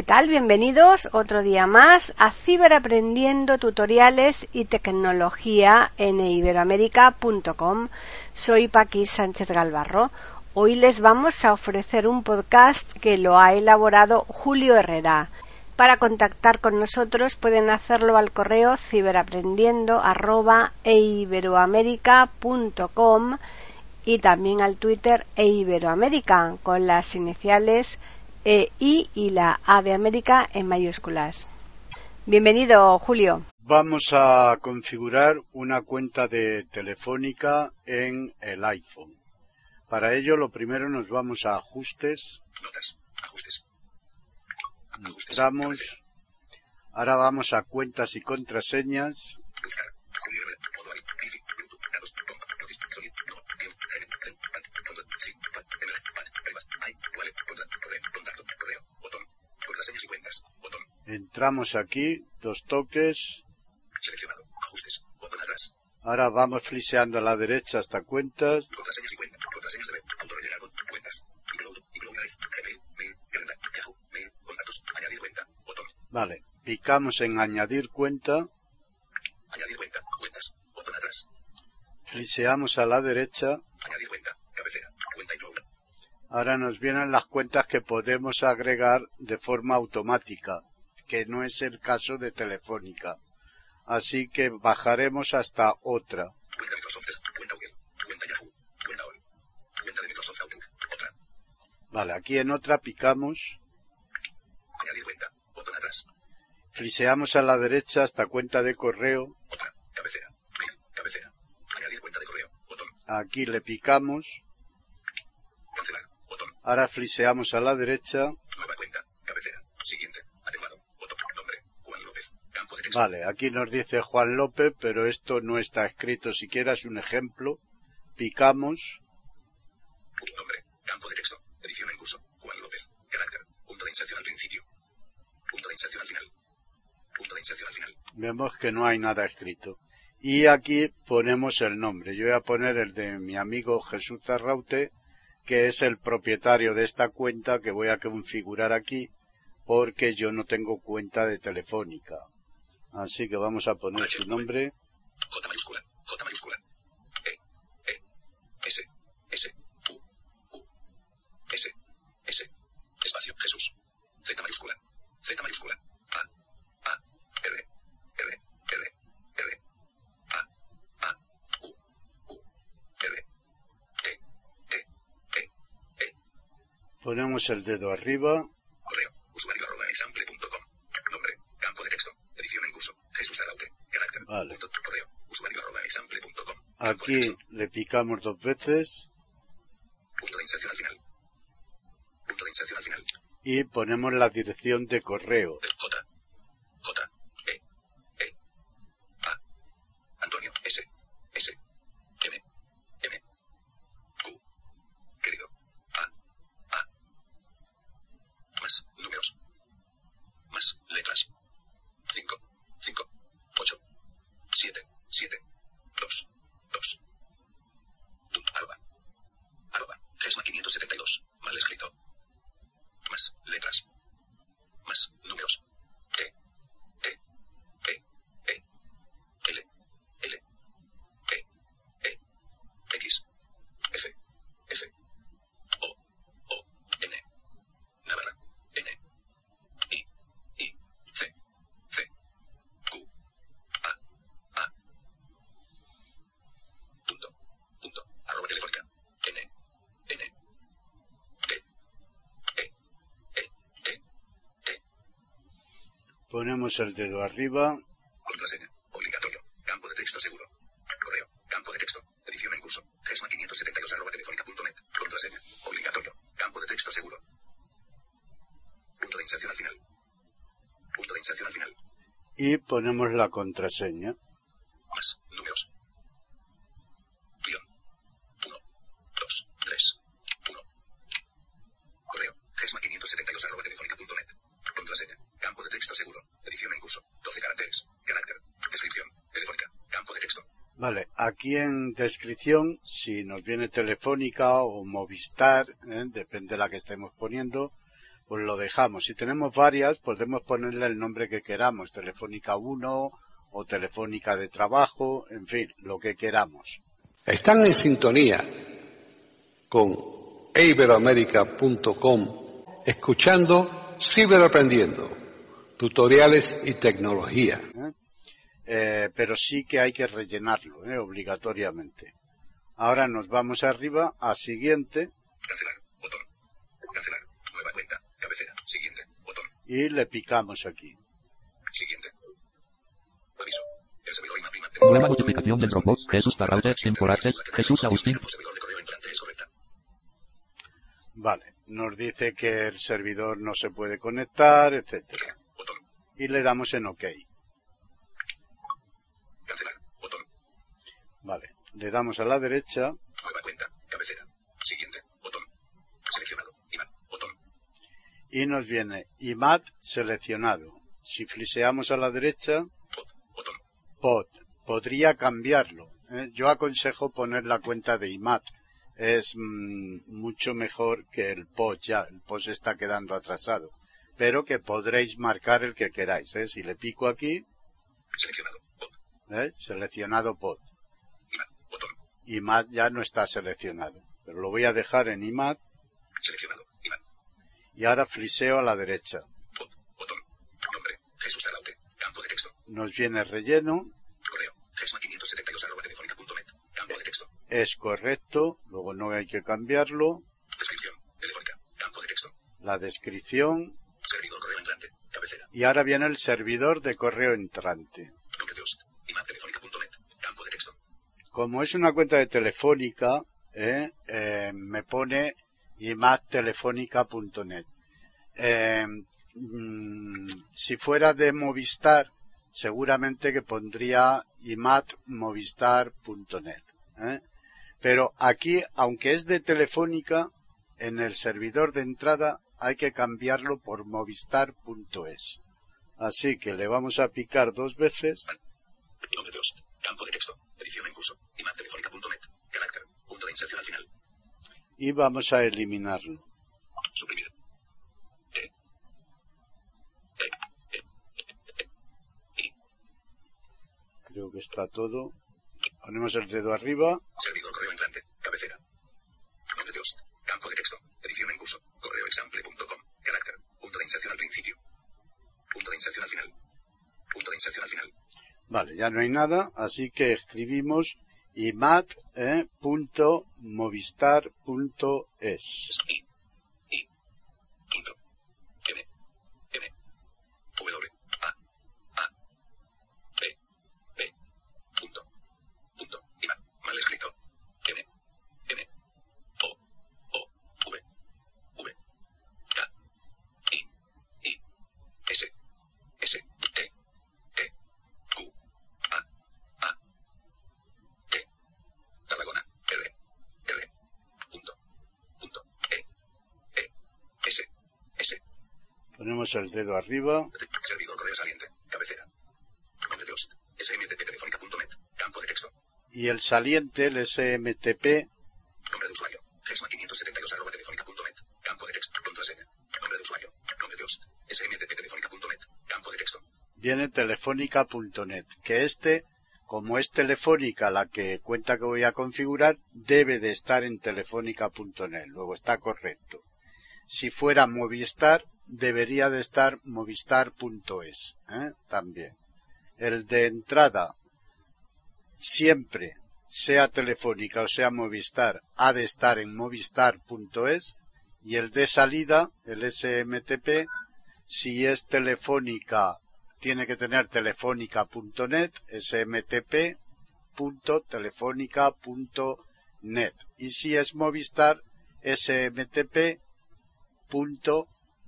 ¿Qué tal? Bienvenidos otro día más a Ciberaprendiendo tutoriales y tecnología en iberoamérica.com. Soy Paqui Sánchez Galvarro. Hoy les vamos a ofrecer un podcast que lo ha elaborado Julio Herrera. Para contactar con nosotros pueden hacerlo al correo ciberaprendiendo@eiberoamerica.com y también al Twitter eiberoamerica con las iniciales e, I y la A de América en mayúsculas. Bienvenido, Julio. Vamos a configurar una cuenta de Telefónica en el iPhone. Para ello, lo primero nos vamos a Ajustes. Notas. Ajustes. Entramos. Ahora vamos a Cuentas y Contraseñas. Buscar. Julio Herrera. Modo avi. Wifi. Bluetooth. Datos. Compa. Notis. Sonido. No. Tiempo. Gene. Zen. Ant. Fondo. Sí. Faz. Emerge. Pad. Privas. Hay. Wallet. Contra. Correo. Contacto. Correo. Botón. Contraseñas y cuentas. Botón. Entramos aquí. Dos toques. Seleccionado. Ajustes. Botón atrás. Ahora vamos fliseando a la derecha hasta Cuentas. Contraseñas y cuentas. Contraseñas de web. Autorrellenado. Cuentas. iCloud. iCloud Drive. Gmail. Mail. Calendar. Yahoo. Mail. Contactos. Añadir cuenta. Botón. Vale. Picamos en Añadir cuenta. Añadir cuenta. Cuentas. Botón atrás. Fliseamos a la derecha. Añadir cuenta. Cabecera. Cuenta iCloud. Ahora nos vienen las cuentas que podemos agregar de forma automática, que no es el caso de Telefónica. Así que bajaremos hasta otra. Cuenta Microsoft. Cuenta Google. Cuenta Yahoo. Cuenta All. Cuenta de Microsoft Outlook. Otra. Vale, aquí en otra picamos, Añadir cuenta. Botón atrás. fliseamos a la derecha hasta cuenta de correo. Otra. Cabecera. Mail. Cabecera. Añadir cuenta de correo. Botón. Aquí le picamos. Cancelar. Botón. Ahora fliseamos a la derecha. Nueva cuenta. Cabecera. Siguiente. Atenuado. Botón. Nombre. Juan López. Campo de texto. Vale, aquí nos dice Juan López, pero esto no está escrito siquiera, es un ejemplo. Picamos. Nombre. Campo de texto. Edición en curso. Juan López. Carácter. Punto de inserción al principio. Punto de inserción al final. Punto de inserción al final. Vemos que no hay nada escrito. Y aquí ponemos el nombre. Yo voy a poner el de mi amigo Jesús Zarraute, que es el propietario de esta cuenta que voy a configurar aquí, porque yo no tengo cuenta de Telefónica. Así que vamos a poner su nombre. J mayúscula. J mayúscula. E. E. S. S. U. U. S. S. Espacio. Jesús. Z mayúscula. Z mayúscula. A. A. R. R. R. R. A. A. U. U. R. E. E. E. E. Ponemos el dedo arriba. Correo. Usuario arroba example.com. Nombre. Campo de texto. Edición en curso. Jesús Araute. Carácter. Vale. Punto. Correo. Usuario arroba example.com. Campo de Aquí le picamos dos veces Punto de inserción al final. Punto de inserción al final. y ponemos la dirección de correo. J. J. E. E. A. Antonio. S. S. M. M. Q. Querido. A. A. Más números. Más letras. 5. 5. 8. 7. 7. 2. 2. Arroba. Arroba. Gesma 572. Mal escrito. Más letras. Más números. T. T. E. E. L. L. E. E. X. F. F. O. O. N. Navarra. N. I. I. C. C. Q. A. A. Punto. Punto. Arroba telefónica. N. N. T. E. E. T. T. Ponemos el dedo arriba. Contraseña. Obligatorio. Campo de texto seguro. Correo. Campo de texto. Edición en curso. Gesma 572 arroba telefónica.net. Contraseña. Obligatorio. Campo de texto seguro. Punto de inserción al final. Punto de inserción al final. y ponemos la contraseña. Más. Números. Guión. 1. Vale, aquí en descripción, si nos viene Telefónica o Movistar, ¿eh? depende de la que estemos poniendo, pues lo dejamos. Si tenemos varias, podemos ponerle el nombre que queramos, Telefónica 1 o Telefónica de Trabajo, en fin, lo que queramos. Están en sintonía con iberoamerica.com escuchando Ciberaprendiendo, tutoriales y tecnología. ¿eh? Eh, pero sí que hay que rellenarlo, ¿eh? obligatoriamente. Ahora nos vamos arriba a siguiente Cancelar. Botón. Cancelar. Nueva cuenta. Cabecera. Siguiente. Botón. y le picamos aquí. Siguiente. Aviso. El servidor Nueva notificación de Dropbox. Jesús Tarraute, temporales. Jesús Agustín. Vale, nos dice que el servidor no se puede conectar, etcétera. Botón. Y le damos en OK. Cancelar. Botón. Vale, le damos a la derecha Nueva cuenta. Cabecera. Siguiente. Botón. Seleccionado. IMAP. Botón. y nos viene IMAT seleccionado. Si fliseamos a la derecha, Pod. Botón. POD. Podría cambiarlo. ¿eh? Yo aconsejo poner la cuenta de IMAT. Es mm, mucho mejor que el POD ya. El POD se está quedando atrasado. Pero que podréis marcar el que queráis. ¿eh? Si le pico aquí, Seleccionado. Pod. ¿eh? seleccionado POD. IMAT ya no está seleccionado. Pero lo voy a dejar en IMAT Seleccionado. IMAP. y ahora fliseo a la derecha. Botón. Nombre. Jesús Araute. Campo de texto. Nos viene relleno. Correo. Gesma572 arroba telefónica.net. Campo de texto. Es correcto. Luego no hay que cambiarlo. Descripción. Telefónica. Campo de texto. La descripción. Servidor correo entrante. Cabecera. Y ahora viene el servidor de correo entrante. Nombre de host. IMAP telefónica.net. Campo de texto. Como es una cuenta de telefónica, ¿eh? Eh, me pone imattelefónica.net. Eh, mm, si fuera de Movistar, seguramente que pondría imatmovistar.net. ¿eh? Pero aquí, aunque es de telefónica, en el servidor de entrada hay que cambiarlo por movistar.es. Así que le vamos a picar dos veces. Campo de texto. Edición en curso. IMAP telefónica.net. Carácter. Punto de inserción al final. y vamos a eliminarlo. Suprimir. E. E. E. Creo que está todo. Ponemos el dedo arriba. Servidor correo entrante. Cabecera. Nombre de host. Campo de texto. Edición en curso. Correoexample.com. Carácter. Punto de inserción al principio. Punto de inserción al final. Punto de inserción al final. Vale, ya no hay nada, así que escribimos imat.movistar.es. I. I. Intro. M. M. W. A. A. P. P. Punto. Punto. IMAP. Mal escrito. M. M. O. O. V. V. K. I. I. S. S. T. T. Q. A. A. T. Tarragona. R. R. Punto. Punto. E. E. S. S. Ponemos el dedo arriba. Servidor correo saliente. Cabecera. Nombre de host. smtptelefónica.net. Campo de texto. Y el saliente, el SMTP, Nombre de usuario. Gesma572 arroba telefónica.net. Campo de texto. Contraseña. Nombre de usuario. Nombre de host. smtptelefónica.net. Campo de texto. viene telefónica.net. Que este, como es telefónica la que cuenta que voy a configurar, debe de estar en telefónica.net. Luego está correcto. Si fuera Movistar, debería de estar movistar.es. ¿eh? También. El de entrada, siempre, sea telefónica o sea Movistar, ha de estar en movistar.es. Y el de salida, el SMTP, si es telefónica, tiene que tener telefónica.net, smtp.telefónica.net. Y si es Movistar,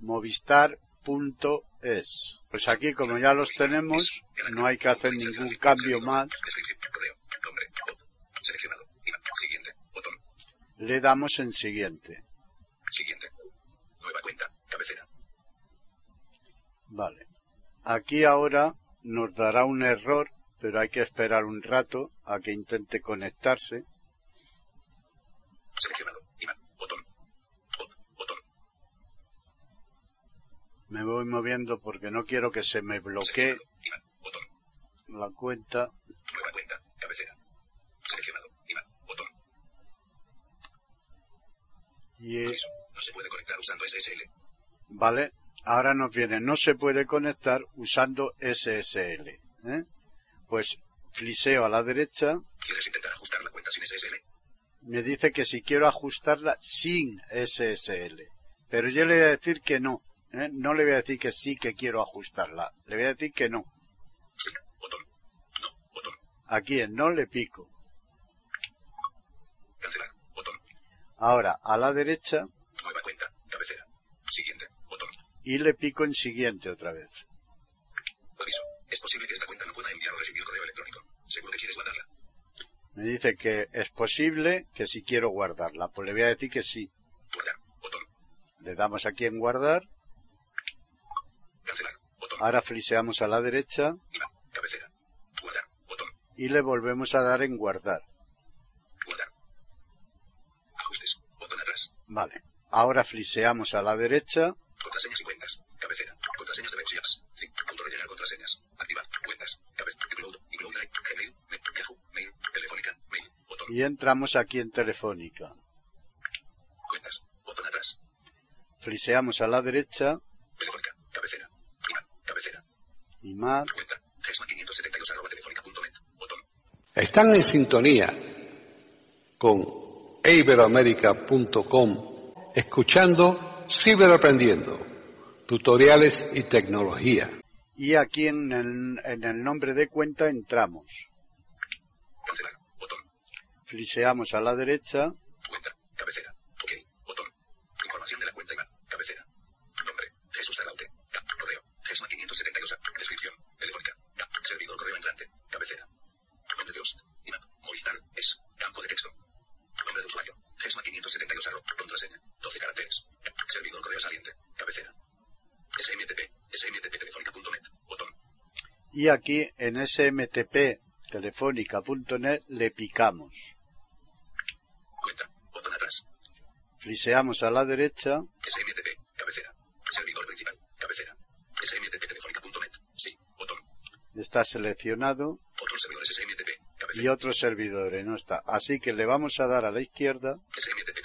smtp.movistar.es. Pues aquí, como ya los tenemos, no hay que hacer ningún cambio más. Le damos en siguiente. Siguiente. Nueva cuenta. Cabecera. Vale. Aquí ahora nos dará un error, pero hay que esperar un rato a que intente conectarse. Seleccionado. Imán. Botón. Bot. Botón. Me voy moviendo porque no quiero que se me bloquee. Botón. la cuenta. Nueva cuenta. Cabecera. Seleccionado. Imán. Botón. Y, Aviso. No se puede conectar usando SSL. vale, ahora nos viene, no se puede conectar usando SSL. ¿eh? Pues fliseo a la derecha, ¿Quieres intentar ajustar la cuenta sin SSL? me dice que si quiero ajustarla sin SSL. Pero yo le voy a decir que no. ¿Eh? No le voy a decir que sí que quiero ajustarla. Le voy a decir que no. Sí. Botón. No. Botón. Aquí en no le pico. Cancelar. Botón. Ahora a la derecha Nueva cuenta. Cabecera. Siguiente. Botón. y le pico en siguiente otra vez. Aviso. Es posible que esta cuenta no pueda enviar o recibir correo electrónico. ¿Seguro que quieres guardarla? Me dice que es posible que si quiero guardarla. Pues le voy a decir que sí. Guardar. Botón. Le damos aquí en guardar. Botón. Ahora fliseamos a la derecha Imán. Cabecera. Guardar. Botón. y le volvemos a dar en guardar. Guardar. Ajustes. Botón atrás. Vale. Ahora fliseamos a la derecha Contraseñas y cuentas. Cabecera. Contraseñas de contraseñas. Activar. Cuentas. Cabeza. Include. Include Drive. Gmail. Yahoo. Mail. Telefónica. Mail. Botón. y entramos aquí en Telefónica. Cuentas. Botón atrás. Fliseamos a la derecha Telefónica. Cabecera. Imán. Cabecera. Y más. Cuenta. Gesma 572 arroba telefónica.net. Botón. Están en sintonía con iberoamérica.com escuchando Ciberaprendiendo, tutoriales y tecnología. Y aquí en el, en el nombre de cuenta entramos. Cancelar. Botón. Fliseamos a la derecha Cuenta. Cabecera. Ok. Botón. Información de la cuenta Imán. Cabecera. Nombre. Jesús Araute. Ca- Correo. Gesma 572. Descripción. Telefónica. Ca- Servidor correo entrante. Cabecera. Nombre de host. Imán. Movistar. Es. Campo de texto. Nombre de usuario. Gesma 572. arro- Contraseña. 12 caracteres. Ca- Servidor correo saliente. Cabecera. SMTP. SMTP telefónica.net. Botón. Y aquí en smtp telefónica.net le picamos. Cuenta. Botón atrás. Fliseamos a la derecha SMTP. Cabecera. Servidor principal. Cabecera. SMTP. Sí. Botón. está seleccionado Otros servidores SMTP. y Cabecera. otros servidores no está. Así que le vamos a dar a la izquierda, SMTP.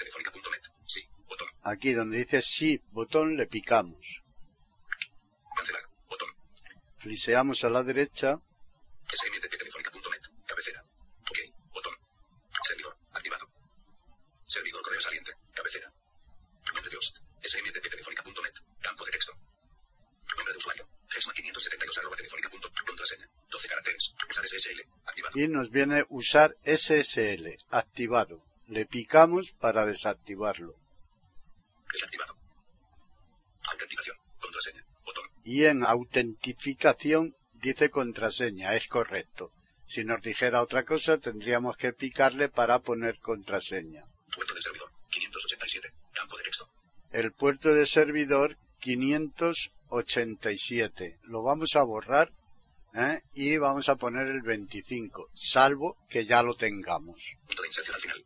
Sí. Botón. aquí donde dice sí botón le picamos. Fliseamos a la derecha telefónica.net. Cabecera. Ok. Botón. Servidor. Activado. Servidor correo saliente. Cabecera. Nombre de host. SMTP telefónica.net. Campo de texto. Nombre de usuario. Gesma 572 arroba telefónica punto. Contraseña. 12 caracteres. Usar SSL. Activado. y nos viene usar SSL activado. Le picamos para desactivarlo. Desactivado. Autenticación. Contraseña. Botón. Y en autentificación dice contraseña, es correcto. Si nos dijera otra cosa tendríamos que picarle para poner contraseña. Puerto del servidor. 587. Campo de texto. El puerto de servidor 587. Lo vamos a borrar ¿eh? y vamos a poner el 25, salvo que ya lo tengamos. Punto de inserción al final.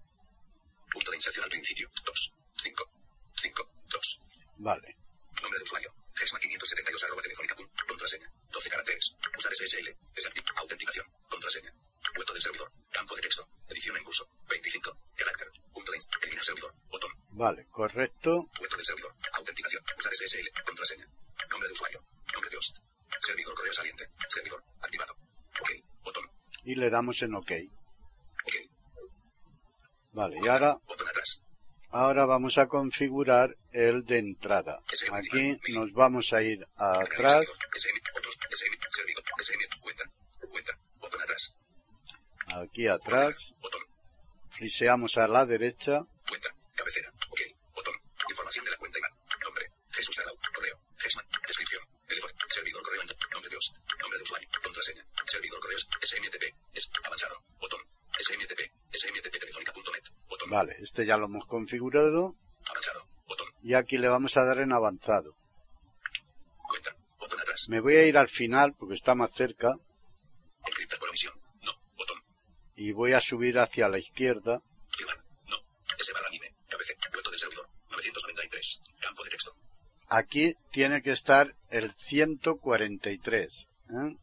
Punto de inserción al principio. 2. 5. 5. 2. Vale. Nombre de usuario. Gesma 572 arroba telefónica. Contraseña. 12 caracteres. Usar SSL. Desactiv Autenticación. Contraseña. Puerto del servidor. Campo de texto. Edición en curso. 25. Carácter. Punto de Eliminar servidor. Botón. Vale, correcto. Puerto del servidor. Autenticación. Usar SSL. Contraseña. Nombre de usuario. Nombre de host. Servidor correo saliente. Servidor. Activado. Ok. Botón. Y le damos en OK. Ok. Vale, y ahora. Ahora vamos a configurar el de entrada. Aquí nos vamos a ir. Botón atrás. Aquí atrás. Fliseamos a la derecha. Cuenta. Cabecera. Ok. Botón. Información de la cuenta. Nombre. Jesús Arau. Correo. Gesman. Descripción. Teléfono. Servidor correo. Nombre de host. Nombre de usuario. Contraseña. Servidor correos. SMTP. Es avanzado. Botón. SMTP. SMTP telefónica.net. Botón. Vale, este ya lo hemos configurado. Avanzado. Botón. Y aquí le vamos a dar en avanzado. Cuenta. Botón atrás. Me voy a ir al final porque está más cerca. Encriptar por omisión. y voy a subir hacia la izquierda. Firmar. No. S barra anime. Cabece. Puerto del servidor. 993. Campo de texto. Aquí tiene que estar el 143. ¿eh?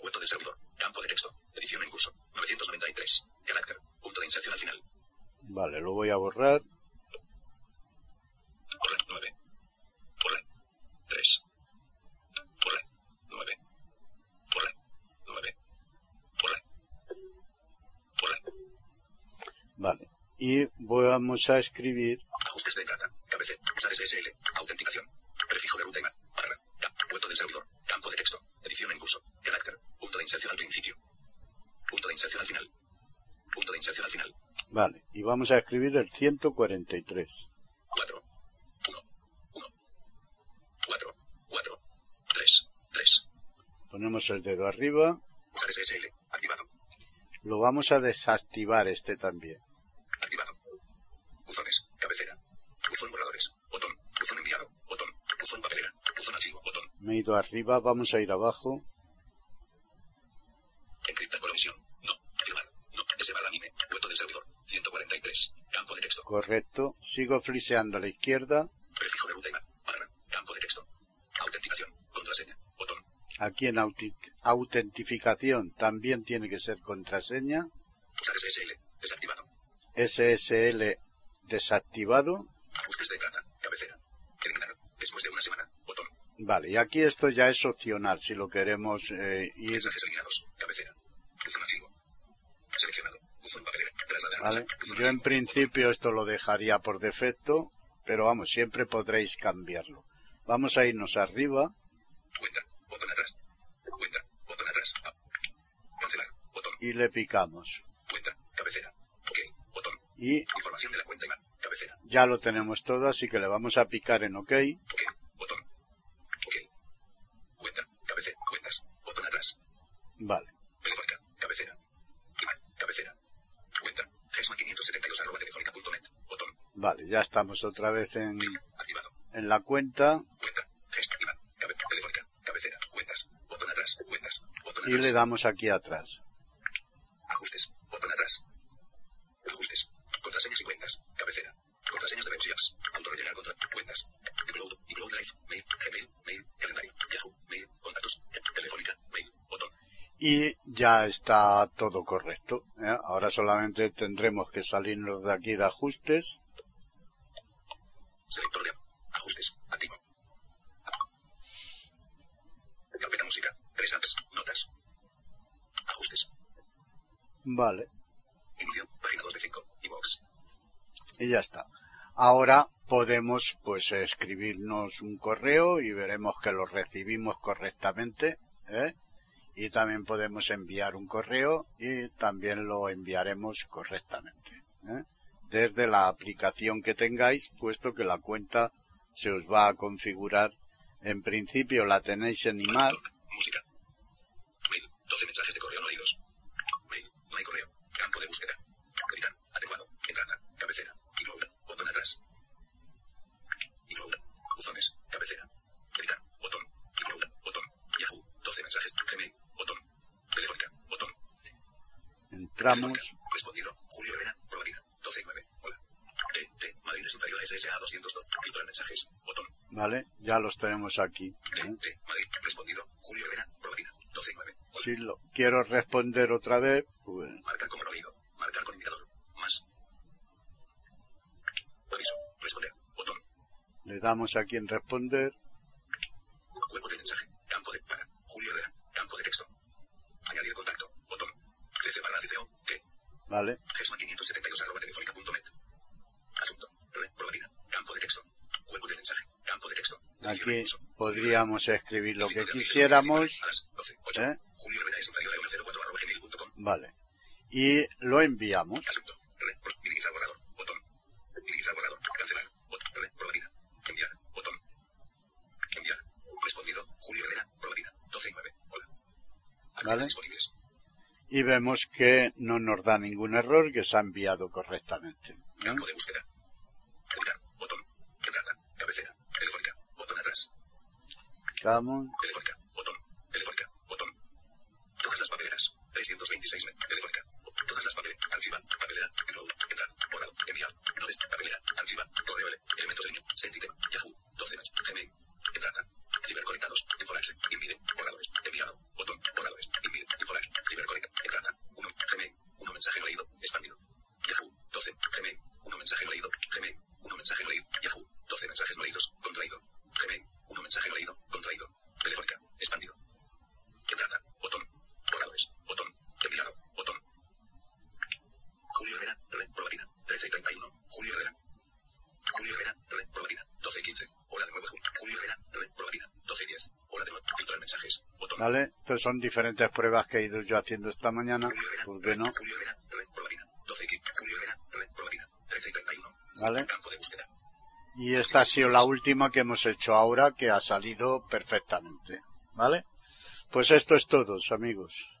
Puerto del servidor. Campo de texto. Edición en curso. 993. Carácter. Al final. Vale, lo voy a borrar. Borrar. 9. Borrar. 3. Borrar. 9. Borrar. 9. Borrar. Borrar. Vale. Y vamos a escribir Ajustes de entrada. Cabece. SAR SSL. Autenticación. Prefijo de ruta y map. Barra. Ca- Puerto del servidor. Campo de texto. Edición en curso. Carácter. Punto de inserción al principio. Punto de inserción al final. Punto de inserción al final. Vale, y vamos a escribir el 143. 4. 1. 1. 4. 4. 3. 3. Ponemos el dedo arriba. SSL. Activado. Lo vamos a desactivar este también. Activado. Buzones. Cabecera. Buzón borradores. Botón. Buzón enviado. Botón. Buzón papelera. Buzón archivo. Botón. Me he ido arriba, vamos a ir abajo. Encripta colomisión. No. Firmar. No. S barra anime. Puerto del servidor. 143. Campo Correcto. Sigo fliseando a la izquierda. Prefijo de ruta. Barra. Campo de texto. Autenticación. Contraseña. Botón. Aquí en autentificación también tiene que ser contraseña. SSL. Desactivado. SSL desactivado. Ajustes de entrada. Cabecera. Eliminar. Después de una semana. Botón. Vale, y aquí esto ya es opcional si lo queremos eh, ir. Mensajes eliminados. Cabecera. Buzón archivo. Seleccionado. Buzón papelera. Trasladar. Vale. Yo en principio esto lo dejaría por defecto, pero vamos, siempre podréis cambiarlo. Vamos a irnos arriba. Cuenta. Botón atrás. Cuenta. Botón atrás. Ah. Cancelar. Botón. y le picamos. Cuenta. Cabecera. Ok. Botón. Y Información de la cuenta. Cabecera. ya lo tenemos todo, así que le vamos a picar en OK. Ok. Botón. Ok. Cuenta. Cabecera. Cuentas. Botón atrás. Vale. Telefónica. Cabecera. IMAP. Cabecera. Cuenta. Gesma 572 arroba telefónica.net. Botón. Vale, ya estamos otra vez en, Activado. en la cuenta Cuenta. Gest. IMAP. Cabe telefónica. Cabecera. Cuentas. Botón atrás. Cuentas. Botón y atrás. le damos aquí atrás. Ajustes. Botón atrás. Ajustes. Contraseñas y cuentas. Cabecera. Contraseñas de webs y apps. Autorrellenar contra. Cuentas. iCloud. iCloud Live. Mail. Gmail. Mail. Calendario. Yahoo. Mail. Contactos. Telefónica. Mail. Botón. Y ya está todo correcto. ¿eh? Ahora solamente tendremos que salirnos de aquí de ajustes. Selector de app. Ajustes. Activo. Carpeta música. Tres apps. Notas. Ajustes. Vale. Inicio. Página 2 de 5. iBox. Y ya está. Ahora podemos pues escribirnos un correo y veremos que lo recibimos correctamente. ¿eh? Y también podemos enviar un correo y también lo enviaremos correctamente. ¿eh? Desde la aplicación que tengáis, puesto que la cuenta se os va a configurar. En principio la tenéis en IMAR. Doc. Música. Mail. 12 mensajes de correo no leídos. Mail. No hay correo. Campo de búsqueda. Editar. Adecuado. Entrada. Cabecera. Ignora. Botón atrás. Ignora. Buzones. Cabecera. Editar. Botón. Ignora. Botón. Yahoo. 12 mensajes. Gmail. Botón. Telefónica. Botón. Respondido. Julio Herrera. Probatina. 12 y 9. Hola. T. T. Madrid es inferior a SSA 202. Filtrar mensajes. Botón. ¿Vale? Ya los tenemos aquí. T. ¿eh? T. Madrid. Respondido. Julio Herrera. Probatina. 12 y 9. Hola. Si lo quiero responder otra vez, pues Marcar como no oído. Marcar con indicador. Más. Aviso. Responder. Botón. le damos aquí en responder. Cuerpo de mensaje. Campo de para. Julio Herrera. Campo de texto. Añadir contacto. Botón. CC barra CCO. ¿Qué? ¿Vale? Gesma 572 arroba telefónica.net. Asunto. Red. Probatina. Campo de texto. Cuerpo de mensaje. Campo de texto. Edición en Aquí podríamos escribir lo que quisiéramos. A las 12. 8. ¿eh? Julio Herrera es inferior a 04 arroba gmail.com. Vale. Y lo enviamos. Asunto. Red. Pro- minimizar borrador. Botón. Minimizar borrador. Cancelar. Botón. Red. Probatina. Enviar. Botón. Enviar. Respondido. Julio Herrera. Probatina. 12 y 9. Hola. Acciones Vale. Y vemos que no nos da ningún error, que se ha enviado correctamente. ¿eh? Campo de búsqueda. Vamos. ¿Vale? Entonces son diferentes pruebas que he ido yo haciendo esta mañana. ¿Por qué no? Julio Herrera, red, probabina. 12X, Julio Herrera, red, probabina. 13 y 31. ¿Vale? Y esta ha sido la última que hemos hecho ahora que ha salido perfectamente. ¿Vale? Pues esto es todo, amigos.